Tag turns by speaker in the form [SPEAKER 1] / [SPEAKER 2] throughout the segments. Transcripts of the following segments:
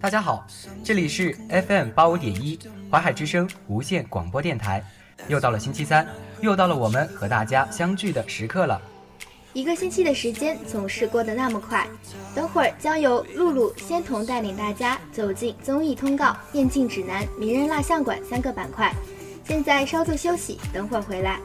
[SPEAKER 1] 大家好，这里是 FM 八五点一淮海之声无线广播电台，又到了星期三，又到了我们和大家相聚的时刻了。
[SPEAKER 2] 一个星期的时间总是过得那么快，等会儿将由露露、仙童带领大家走进综艺通告、电竞指南、名人蜡像馆三个板块。现在稍作休息，等会儿回来。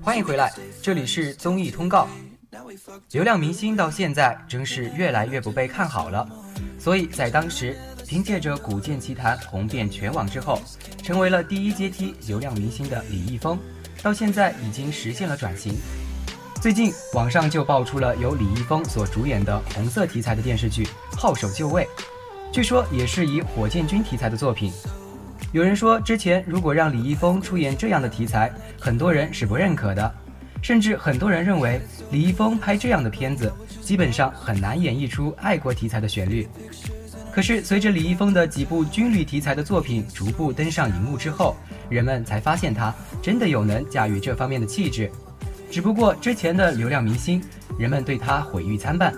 [SPEAKER 1] 欢迎回来，这里是综艺通告。流量明星到现在真是越来越不被看好了，所以在当时凭借着《古剑奇谭》红遍全网之后，成为了第一阶梯流量明星的李易峰，到现在已经实现了转型。最近网上就爆出了由李易峰所主演的红色题材的电视剧《号手就位》，据说也是以火箭军题材的作品。有人说，之前如果让李易峰出演这样的题材，很多人是不认可的，甚至很多人认为李易峰拍这样的片子，基本上很难演绎出爱国题材的旋律。可是随着李易峰的几部军旅题材的作品逐步登上荧幕之后，人们才发现他真的有能驾驭这方面的气质。只不过之前的流量明星，人们对他毁誉参半，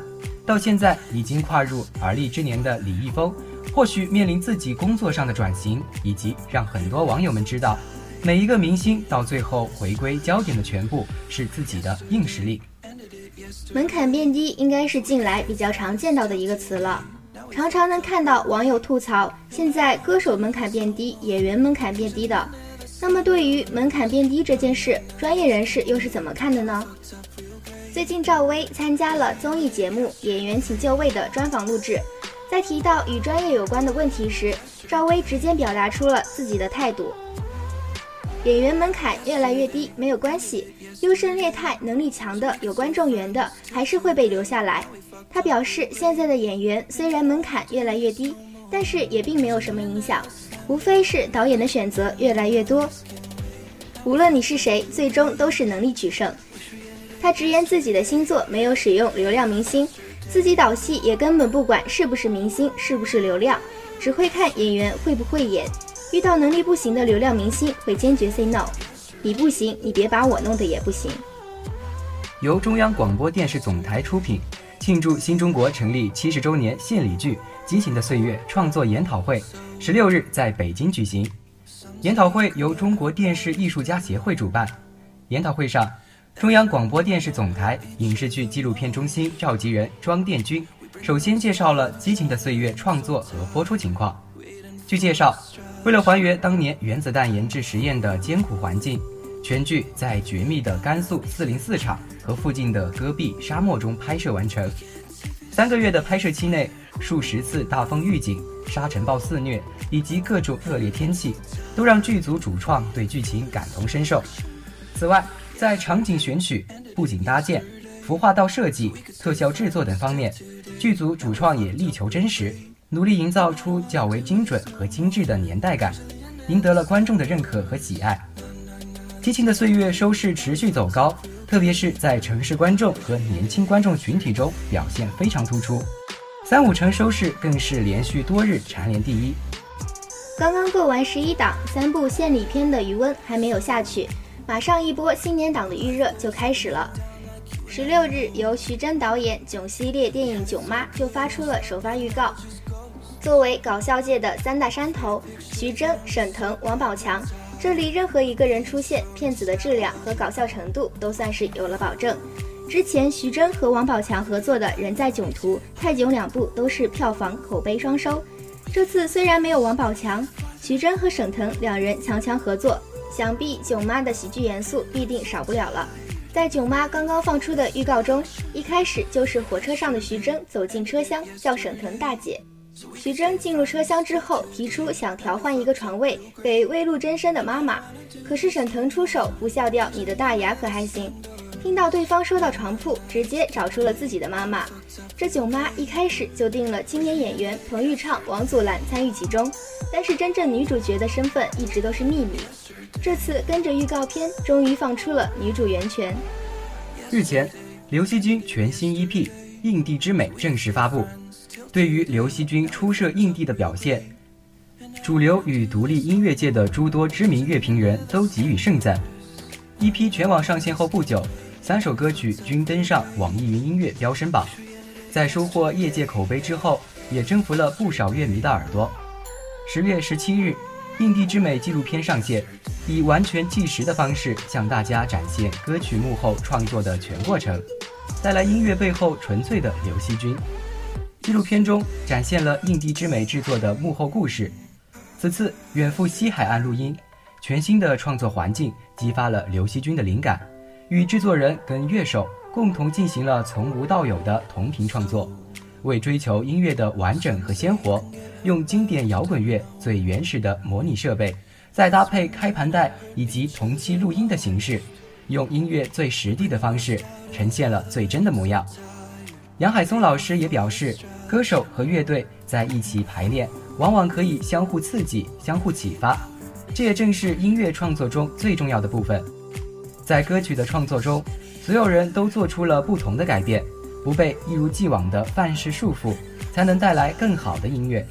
[SPEAKER 1] 到现在已经跨入而立之年的李易峰。或许面临自己工作上的转型，以及让很多网友们知道，每一个明星到最后回归焦点的全部是自己的硬实力。
[SPEAKER 2] 门槛变低应该是近来比较常见到的一个词了，常常能看到网友吐槽，现在歌手门槛变低，演员门槛变低的。那么对于门槛变低这件事，专业人士又是怎么看的呢？最近赵薇参加了综艺节目《演员请就位》的专访录制。在提到与专业有关的问题时，赵薇直接表达出了自己的态度：演员门槛越来越低没有关系，优胜劣汰，能力强的、有观众缘的还是会被留下来。她表示，现在的演员虽然门槛越来越低，但是也并没有什么影响，无非是导演的选择越来越多。无论你是谁，最终都是能力取胜。他直言自己的新作没有使用流量明星。自己导戏也根本不管是不是明星，是不是流量，只会看演员会不会演。遇到能力不行的流量明星，会坚决 say no。你不行，你别把我弄得也不行。
[SPEAKER 1] 由中央广播电视总台出品，庆祝新中国成立七十周年献礼剧《激情的岁月》创作研讨会，十六日在北京举行。研讨会由中国电视艺术家协会主办。研讨会上。中央广播电视总台影视剧纪录片中心召集人庄殿军首先介绍了《激情的岁月》创作和播出情况。据介绍，为了还原当年原子弹研制实验的艰苦环境，全剧在绝密的甘肃四零四厂和附近的戈壁沙漠中拍摄完成。三个月的拍摄期内，数十次大风预警、沙尘暴肆虐以及各种恶劣天气，都让剧组主创对剧情感同身受。此外，在场景选取、布景搭建、服化道设计、特效制作等方面，剧组主创也力求真实，努力营造出较为精准和精致的年代感，赢得了观众的认可和喜爱。《激情的岁月》收视持续走高，特别是在城市观众和年轻观众群体中表现非常突出，三五成收视更是连续多日蝉联第一。
[SPEAKER 2] 刚刚过完十一档，三部献礼片的余温还没有下去。马上一波新年档的预热就开始了。十六日，由徐峥导演囧系列电影《囧妈》就发出了首发预告。作为搞笑界的三大山头，徐峥、沈腾、王宝强，这里任何一个人出现，片子的质量和搞笑程度都算是有了保证。之前徐峥和王宝强合作的《人在囧途》《泰囧》两部都是票房口碑双收。这次虽然没有王宝强，徐峥和沈腾两人强强合作。想必囧妈的喜剧元素必定少不了了。在囧妈刚刚放出的预告中，一开始就是火车上的徐峥走进车厢，叫沈腾大姐。徐峥进入车厢之后，提出想调换一个床位给未露真身的妈妈，可是沈腾出手不笑掉你的大牙可还行？听到对方说到床铺，直接找出了自己的妈妈。这囧妈一开始就定了青年演员彭昱畅、王祖蓝参与其中，但是真正女主角的身份一直都是秘密。这次跟着预告片，终于放出了女主袁泉。
[SPEAKER 1] 日前，刘惜君全新 EP《印地之美》正式发布。对于刘惜君初涉印地的表现，主流与独立音乐界的诸多知名乐评人都给予盛赞。EP 全网上线后不久，三首歌曲均登上网易云音乐飙升榜，在收获业界口碑之后，也征服了不少乐迷的耳朵。十月十七日，《印地之美》纪录片上线，以完全纪实的方式向大家展现歌曲幕后创作的全过程，带来音乐背后纯粹的刘惜君。纪录片中展现了《印地之美》制作的幕后故事。此次远赴西海岸录音，全新的创作环境。激发了刘惜君的灵感，与制作人跟乐手共同进行了从无到有的同频创作，为追求音乐的完整和鲜活，用经典摇滚乐最原始的模拟设备，再搭配开盘带以及同期录音的形式，用音乐最实地的方式呈现了最真的模样。杨海松老师也表示，歌手和乐队在一起排练，往往可以相互刺激、相互启发。这也正是音乐创作中最重要的部分，在歌曲的创作中，所有人都做出了不同的改变，不被一如既往的范式束缚，才能带来更好的音乐。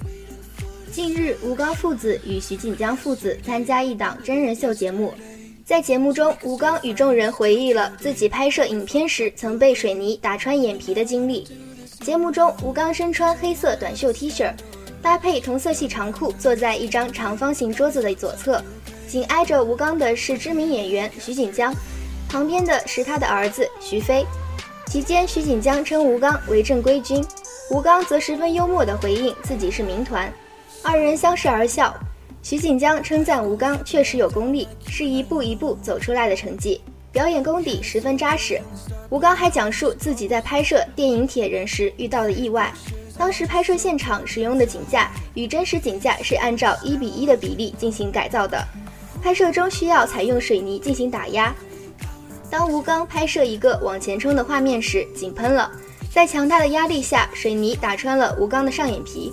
[SPEAKER 2] 近日，吴刚父子与徐锦江父子参加一档真人秀节目，在节目中，吴刚与众人回忆了自己拍摄影片时曾被水泥打穿眼皮的经历。节目中，吴刚身穿黑色短袖 T 恤。搭配同色系长裤，坐在一张长方形桌子的左侧，紧挨着吴刚的是知名演员徐锦江，旁边的是他的儿子徐飞。期间，徐锦江称吴刚为正规军，吴刚则十分幽默地回应自己是民团，二人相视而笑。徐锦江称赞吴刚确实有功力，是一步一步走出来的成绩，表演功底十分扎实。吴刚还讲述自己在拍摄电影《铁人》时遇到的意外。当时拍摄现场使用的井架与真实井架是按照一比一的比例进行改造的，拍摄中需要采用水泥进行打压。当吴刚拍摄一个往前冲的画面时，井喷了，在强大的压力下，水泥打穿了吴刚的上眼皮。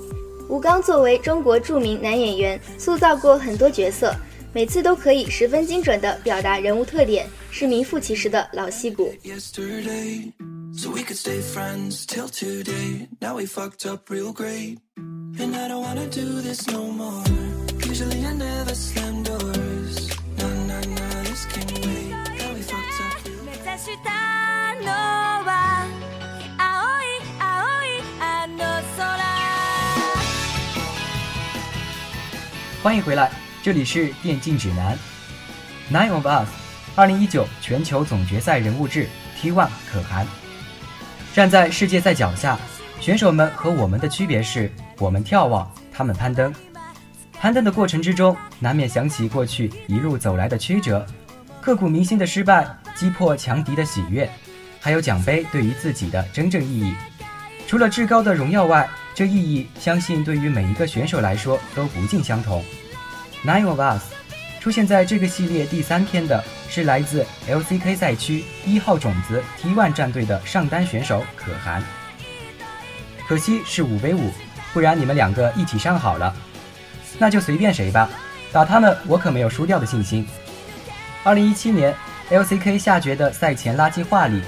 [SPEAKER 2] 吴刚作为中国著名男演员，塑造过很多角色，每次都可以十分精准地表达人物特点，是名副其实的老戏骨。Usually I never slam 欢迎回来，这里是电竞指南。Nine of Us，二零一九全球总决赛人物志 T1 可汗。站在世界赛脚下，选手们和我们的区别是：我们眺望，他们攀登。攀登的过程之中，难免想起过去一路走来的曲折，刻骨铭心的失败，击破强敌的喜悦，还有奖杯对于自己的真正意义。除了至高的荣耀外，这意义相信对于每一个选手来说都不尽相同。Nine of us 出现在这个系列第三天的。是来自 LCK 赛区一号种子 T1 战队的上单选手可汗，可惜是五 v 五，不然你们两个一起上好了，那就随便谁吧，打他们我可没有输掉的信心。二零一七年 LCK 下决的赛前垃圾话里，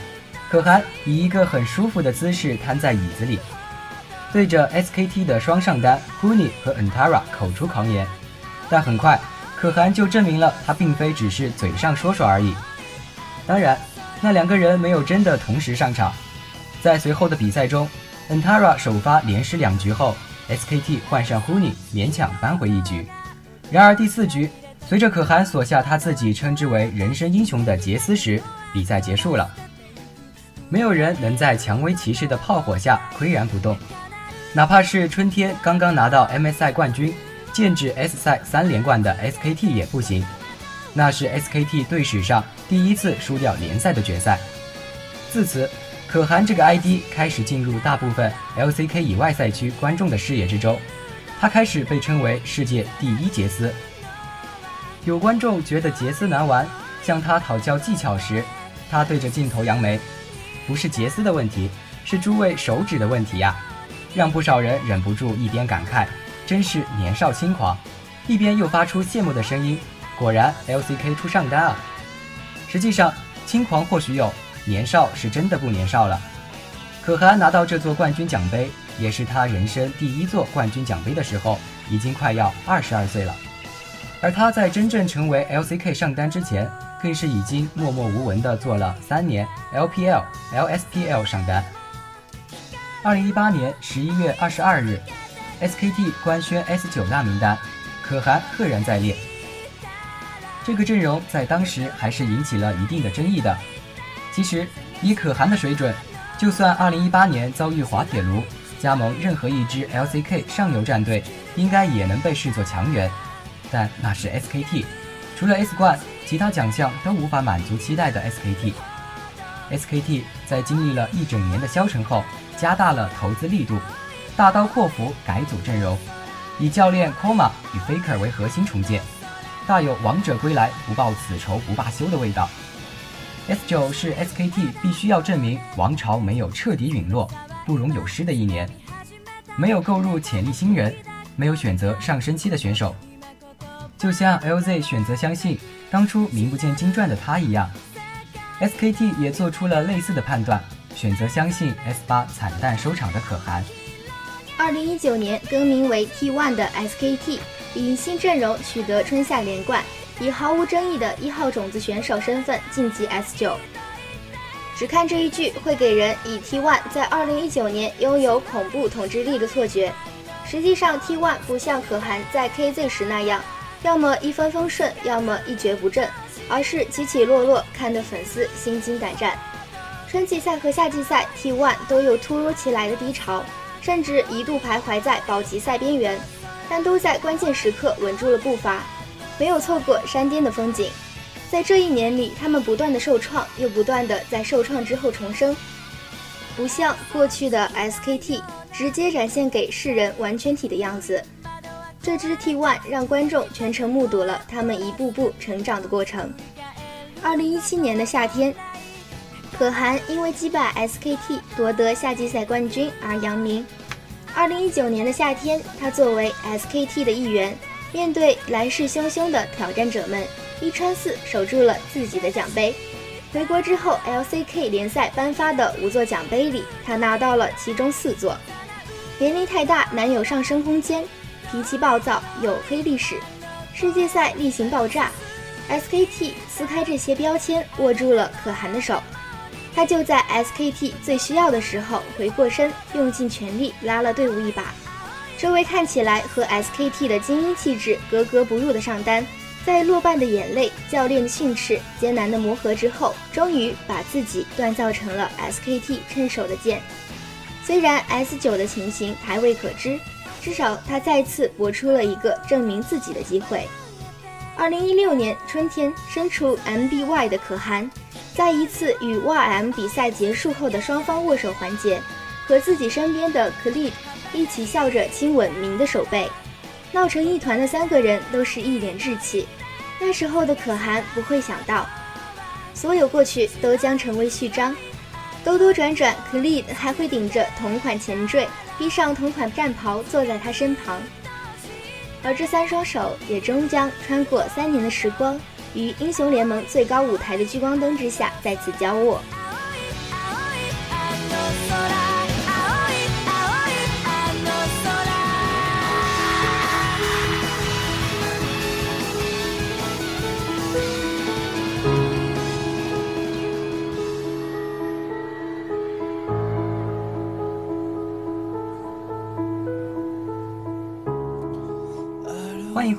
[SPEAKER 2] 可汗以一个很舒服的姿势瘫在椅子里，对着 SKT 的双上单 Huni 和 Antara 口出狂言，但很快。可汗就证明了他并非只是嘴上说说而已。当然，那两个人没有真的同时上场。在随后的比赛中，Antara 首发连失两局后，SKT 换上 Huni 勉强扳回一局。然而第四局，随着可汗锁下他自己称之为人生英雄的杰斯时，比赛结束了。没有人能在蔷薇骑士的炮火下岿然不动，哪怕是春天刚刚拿到 MSI 冠军。剑指 S 赛三连冠的 SKT 也不行，那是 SKT 队史上第一次输掉联赛的决赛。自此，可汗这个 ID 开始进入大部分 LCK 以外赛区观众的视野之中，他开始被称为世界第一杰斯。有观众觉得杰斯难玩，向他讨教技巧时，他对着镜头扬眉：“不是杰斯的问题，是诸位手指的问题呀！”让不少人忍不住一边感慨。真是年少轻狂，一边又发出羡慕的声音。果然，LCK 出上单啊！实际上，轻狂或许有，年少是真的不年少了。可汗拿到这座冠军奖杯，
[SPEAKER 1] 也是他人生第一座冠军奖杯的时候，已经快要二十二岁了。而他在真正成为 LCK 上单之前，更是已经默默无闻地做了三年 LPL、LSPL 上单。二零一八年十一月二十二日，SKT 官宣 S 九大名单，可汗赫然在列。这个阵容在当时还是引起了一定的争议的。其实，以可汗的水准，就算二零一八年遭遇滑铁卢，加盟任何一支 LCK 上游战队，应该也能被视作强援。但那是 SKT，除了 S 冠，其他奖项都无法满足期待的 SKT。SKT 在经历了一整年的消沉后，加大了投资力度，大刀阔斧改组阵容，以教练 Koma 与 Faker 为核心重建，大有王者归来不报此仇不罢休的味道。S 九是 SKT 必须要证明王朝没有彻底陨落、不容有失的一年，没有购入潜力新人，没有选择上升期的选手。就像 LZ 选择相信当初名不见经传的他一样，SKT 也做出了类似的判断，选择相信 S 八惨淡收场的可汗。
[SPEAKER 2] 二零一九年更名为 T1 的 SKT 以新阵容取得春夏连冠，以毫无争议的一号种子选手身份晋级 S 九。只看这一句，会给人以 T1 在二零一九年拥有恐怖统治力的错觉。实际上，T1 不像可汗在 KZ 时那样。要么一帆风顺，要么一蹶不振，而是起起落落，看得粉丝心惊胆战。春季赛和夏季赛 T1 都有突如其来的低潮，甚至一度徘徊在保级赛边缘，但都在关键时刻稳住了步伐，没有错过山巅的风景。在这一年里，他们不断的受创，又不断的在受创之后重生，不像过去的 SKT 直接展现给世人完全体的样子。这支 T1 让观众全程目睹了他们一步步成长的过程。二零一七年的夏天，可汗因为击败 SKT 夺得夏季赛冠军而扬名。二零一九年的夏天，他作为 SKT 的一员，面对来势汹汹的挑战者们，一穿四守住了自己的奖杯。回国之后，LCK 联赛颁发的五座奖杯里，他拿到了其中四座。年龄太大，难有上升空间。脾气暴躁，有黑历史，世界赛例行爆炸，SKT 撕开这些标签，握住了可汗的手。他就在 SKT 最需要的时候回过身，用尽全力拉了队伍一把。这位看起来和 SKT 的精英气质格格不入的上单，在落败的眼泪、教练的训斥、艰难的磨合之后，终于把自己锻造成了 SKT 趁手的剑。虽然 S 九的情形还未可知。至少他再次搏出了一个证明自己的机会。二零一六年春天，身处 MBY 的可汗，在一次与 YM 比赛结束后的双方握手环节，和自己身边的 k l i d 一起笑着亲吻明的手背，闹成一团的三个人都是一脸稚气。那时候的可汗不会想到，所有过去都将成为序章。兜兜转转 k l i d 还会顶着同款前缀。披上同款战袍，坐在他身旁，而这三双手也终将穿过三年的时光，于英雄联盟最高舞台的聚光灯之下再次交握。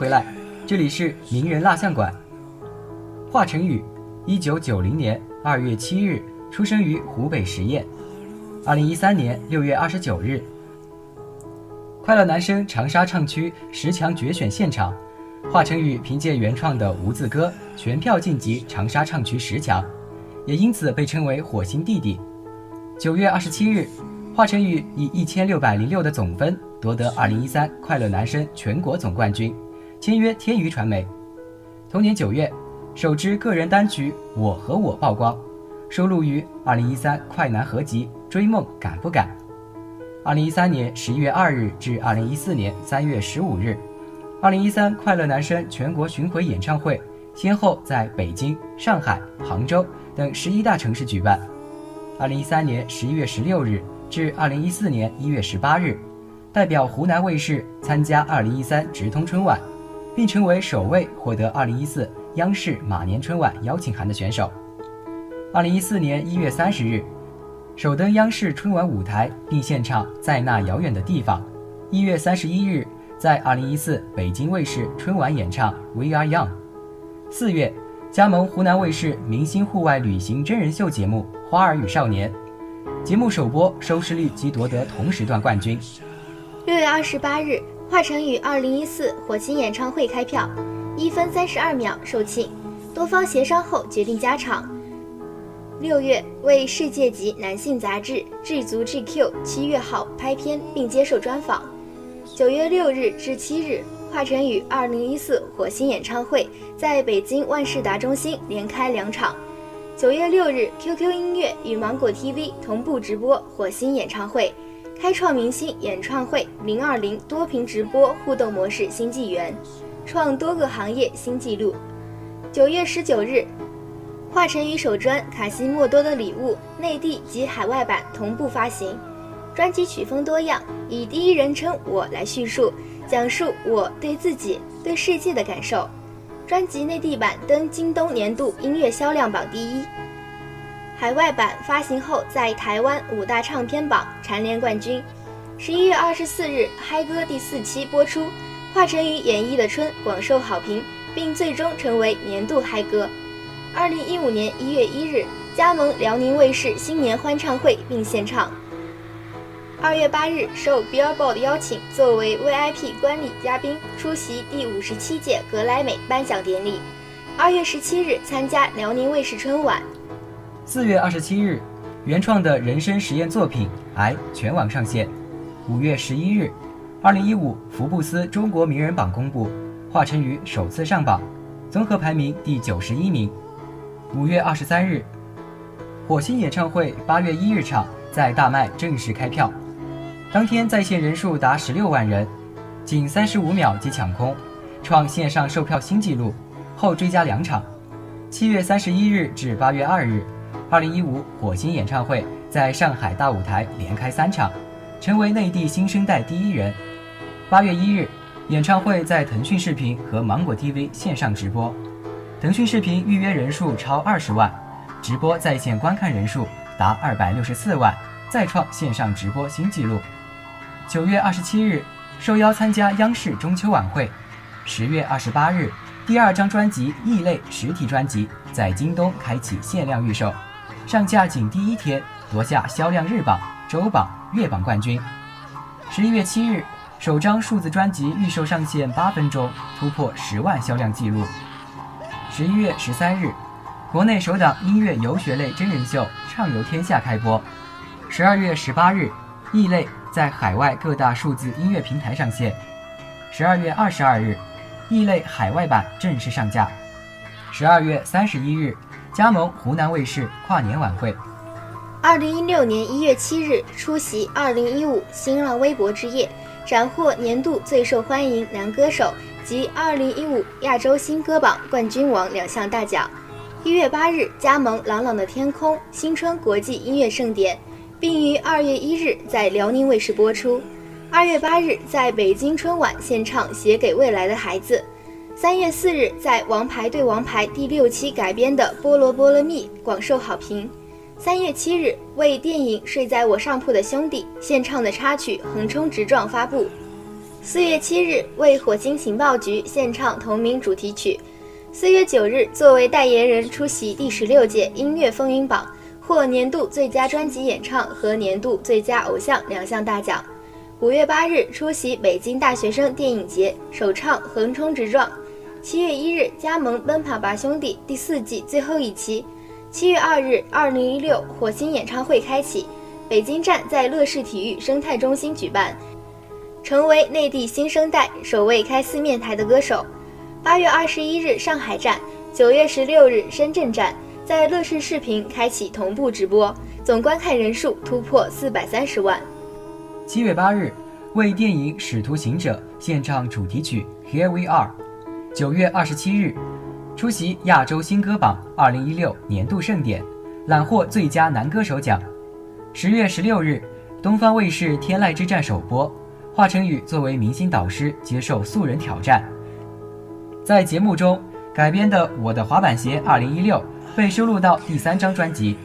[SPEAKER 1] 回来，这里是名人蜡像馆。华晨宇，一九九零年二月七日出生于湖北十堰，二零一三年六月二十九日，快乐男声长沙唱区十强决选现场，华晨宇凭借原创的《无字歌》全票晋级长沙唱区十强，也因此被称为“火星弟弟”。九月二十七日，华晨宇以一千六百零六的总分夺得二零一三快乐男声全国总冠军。签约天娱传媒。同年九月，首支个人单曲《我和我》曝光，收录于二零一三快男合集《追梦敢不敢》。二零一三年十一月二日至二零一四年三月十五日，二零一三快乐男声全国巡回演唱会先后在北京、上海、杭州等十一大城市举办。二零一三年十一月十六日，至二零一四年一月十八日，代表湖南卫视参加二零一三直通春晚，并成为首位获得二零一四央视马年春晚邀请函的选手。二零一四年一月三十日，首登央视春晚舞台，并献唱《在那遥远的地方》。一月三十一日，在二零一四北京卫视春晚演唱《We Are Young》。四月，加盟湖南卫视明星户外旅行真人秀节目《花儿与少年》，节目首播收视率即夺得同时段冠军。
[SPEAKER 2] 六月二十八日，华晨宇二零一四火星演唱会开票，一分三十二秒售罄，多方协商后决定加场。六月为世界级男性杂志《智足 GQ》七月号拍片并接受专访。九月六日至七日，华晨宇二零一四火星演唱会在北京万事达中心连开两场。九月六日，QQ 音乐与芒果 TV 同步直播火星演唱会，开创明星演唱会零二零多屏直播互动模式新纪元，创多个行业新纪录。九月十九日。华晨宇首专《卡西莫多的礼物》内地及海外版同步发行，专辑曲风多样，以第一人称我来叙述，讲述我对自己、对世界的感受。专辑内地版登京东年度音乐销量榜第一，海外版发行后在台湾五大唱片榜蝉联冠军。十一月二十四日，嗨歌第四期播出，华晨宇演绎的《春》广受好评，并最终成为年度嗨歌。二零一五年一月一日，加盟辽宁卫视新年欢唱会并献唱。二月八日，受 Billboard 邀请，作为 VIP 观礼嘉宾出席第五十七届格莱美颁奖典礼。二月十七日，参加辽宁卫视春晚。
[SPEAKER 1] 四月二十七日，原创的人生实验作品《癌》全网上线。五月十一日，二零一五福布斯中国名人榜公布，华晨宇首次上榜，综合排名第九十一名。五月二十三日，火星演唱会八月一日场在大麦正式开票，当天在线人数达十六万人，仅三十五秒即抢空，创线上售票新纪录。后追加两场，七月三十一日至八月二日，二零一五火星演唱会在上海大舞台连开三场，成为内地新生代第一人。八月一日，演唱会在腾讯视频和芒果 TV 线上直播。腾讯视频预约人数超二十万，直播在线观看人数达二百六十四万，再创线上直播新纪录。九月二十七日，受邀参加央视中秋晚会。十月二十八日，第二张专辑《异类》实体专辑在京东开启限量预售，上架仅第一天夺下销量日榜、周榜、月榜冠军。十一月七日，首张数字专辑预售上线八分钟，突破十万销量纪录。十一月十三日，国内首档音乐游学类真人秀《畅游天下》开播。十二月十八日，《异类》在海外各大数字音乐平台上线。十二月二十二日，《异类》海外版正式上架。十二月三十一日，加盟湖南卫视跨年晚会。
[SPEAKER 2] 二零一六年一月七日，出席二零一五新浪微博之夜，斩获年度最受欢迎男歌手。及二零一五亚洲新歌榜冠军王两项大奖。一月八日加盟《朗朗的天空》新春国际音乐盛典，并于二月一日在辽宁卫视播出。二月八日在北京春晚献唱《写给未来的孩子》。三月四日在《王牌对王牌》第六期改编的《菠萝菠萝蜜》广受好评。三月七日为电影《睡在我上铺的兄弟》献唱的插曲《横冲直撞》发布。四月七日为火星情报局献唱同名主题曲，四月九日作为代言人出席第十六届音乐风云榜，获年度最佳专辑演唱和年度最佳偶像两项大奖。五月八日出席北京大学生电影节，首唱《横冲直撞》。七月一日加盟《奔跑吧兄弟》第四季最后一期。七月二日，二零一六火星演唱会开启，北京站在乐视体育生态中心举办。成为内地新生代首位开四面台的歌手。八月二十一日上海站，九月十六日深圳站，在乐视视频开启同步直播，总观看人数突破四百三十万。
[SPEAKER 1] 七月八日，为电影《使徒行者》献唱主题曲《Here We Are》。九月二十七日，出席亚洲新歌榜二零一六年度盛典，揽获最佳男歌手奖。十月十六日。东方卫视《天籁之战》首播，华晨宇作为明星导师接受素人挑战。在节目中改编的《我的滑板鞋2016》被收录到第三张专辑。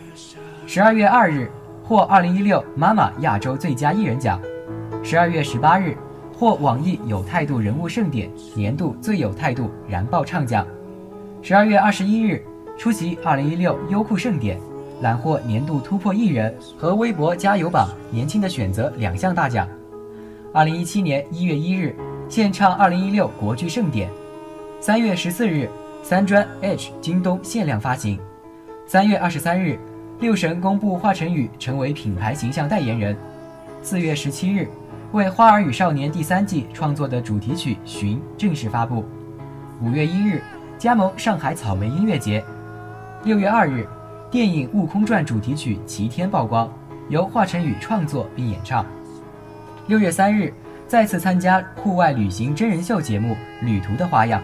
[SPEAKER 1] 十二月二日获2016妈妈亚洲最佳艺人奖。十二月十八日获网易有态度人物盛典年度最有态度燃爆唱奖。十二月二十一日出席2016优酷盛典。揽获年度突破艺人和微博加油榜年轻的选择两项大奖。二零一七年一月一日，献唱二零一六国剧盛典。三月十四日，三专 H 京东限量发行。三月二十三日，六神公布华晨宇成为品牌形象代言人。四月十七日，为《花儿与少年》第三季创作的主题曲《寻》正式发布。五月一日，加盟上海草莓音乐节。六月二日。电影《悟空传》主题曲《齐天》曝光，由华晨宇创作并演唱。六月三日，再次参加户外旅行真人秀节目《旅途的花样》。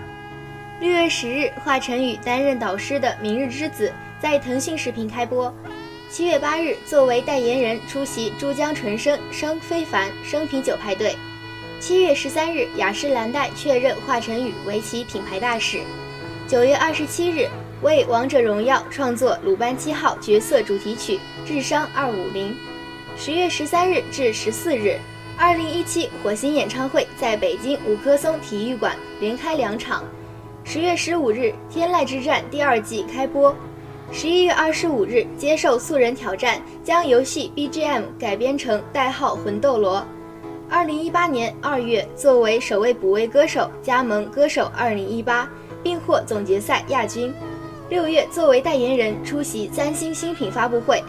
[SPEAKER 2] 六月十日，华晨宇担任导师的《明日之子》在腾讯视频开播。七月八日，作为代言人出席珠江纯生生非凡生啤酒派对。七月十三日，雅诗兰黛确认华晨宇为其品牌大使。九月二十七日。为《王者荣耀》创作鲁班七号角色主题曲《智商二五零》，十月十三日至十四日，二零一七火星演唱会在北京五棵松体育馆连开两场。十月十五日，《天籁之战》第二季开播。十一月二十五日，接受素人挑战，将游戏 BGM 改编成代号魂斗罗。二零一八年二月，作为首位补位歌手加盟《歌手二零一八》，并获总决赛亚军。六月，作为代言人出席三星新品发布会。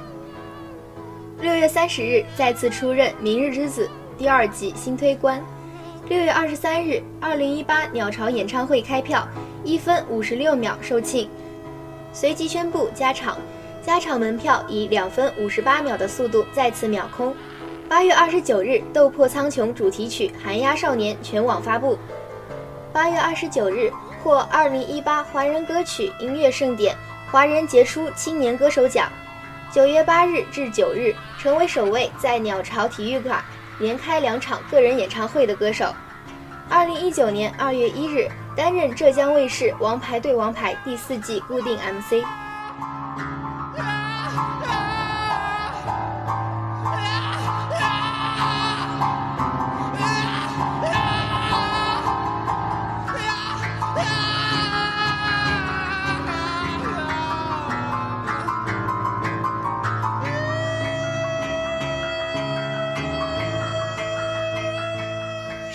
[SPEAKER 2] 六月三十日，再次出任《明日之子》第二季新推官。六月二十三日，二零一八鸟巢演唱会开票，一分五十六秒售罄，随即宣布加场，加场门票以两分五十八秒的速度再次秒空。八月二十九日，《斗破苍穹》主题曲《寒鸦少年》全网发布。八月二十九日。获二零一八华人歌曲音乐盛典华人杰出青年歌手奖，九月八日至九日成为首位在鸟巢体育馆连开两场个人演唱会的歌手。二零一九年二月一日担任浙江卫视《王牌对王牌》第四季固定 MC。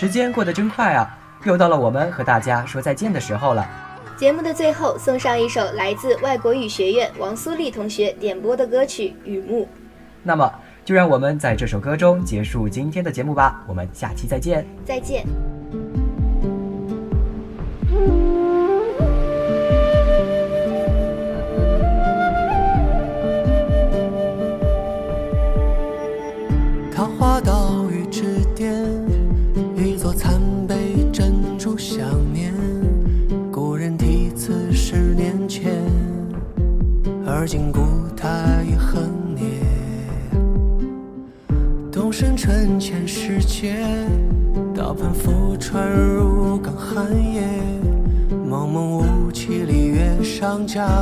[SPEAKER 1] 时间过得真快啊，又到了我们和大家说再见的时候了。
[SPEAKER 2] 节目的最后，送上一首来自外国语学院王苏丽同学点播的歌曲《雨幕》。
[SPEAKER 1] 那么，就让我们在这首歌中结束今天的节目吧。我们下期再见。
[SPEAKER 2] 再见。
[SPEAKER 3] 而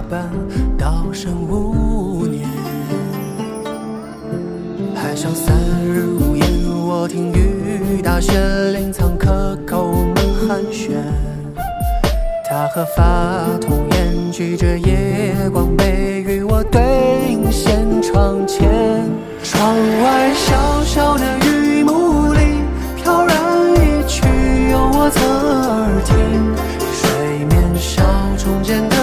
[SPEAKER 3] 上加班，道声无年。海上三日无言，我听雨打雪，林苍可口满寒暄。他和发童颜，举着夜光杯。与我对影现窗前，窗外小小的雨幕里飘然一曲，有我侧耳听。水面小中间的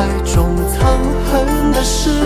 [SPEAKER 3] 爱中藏恨的事。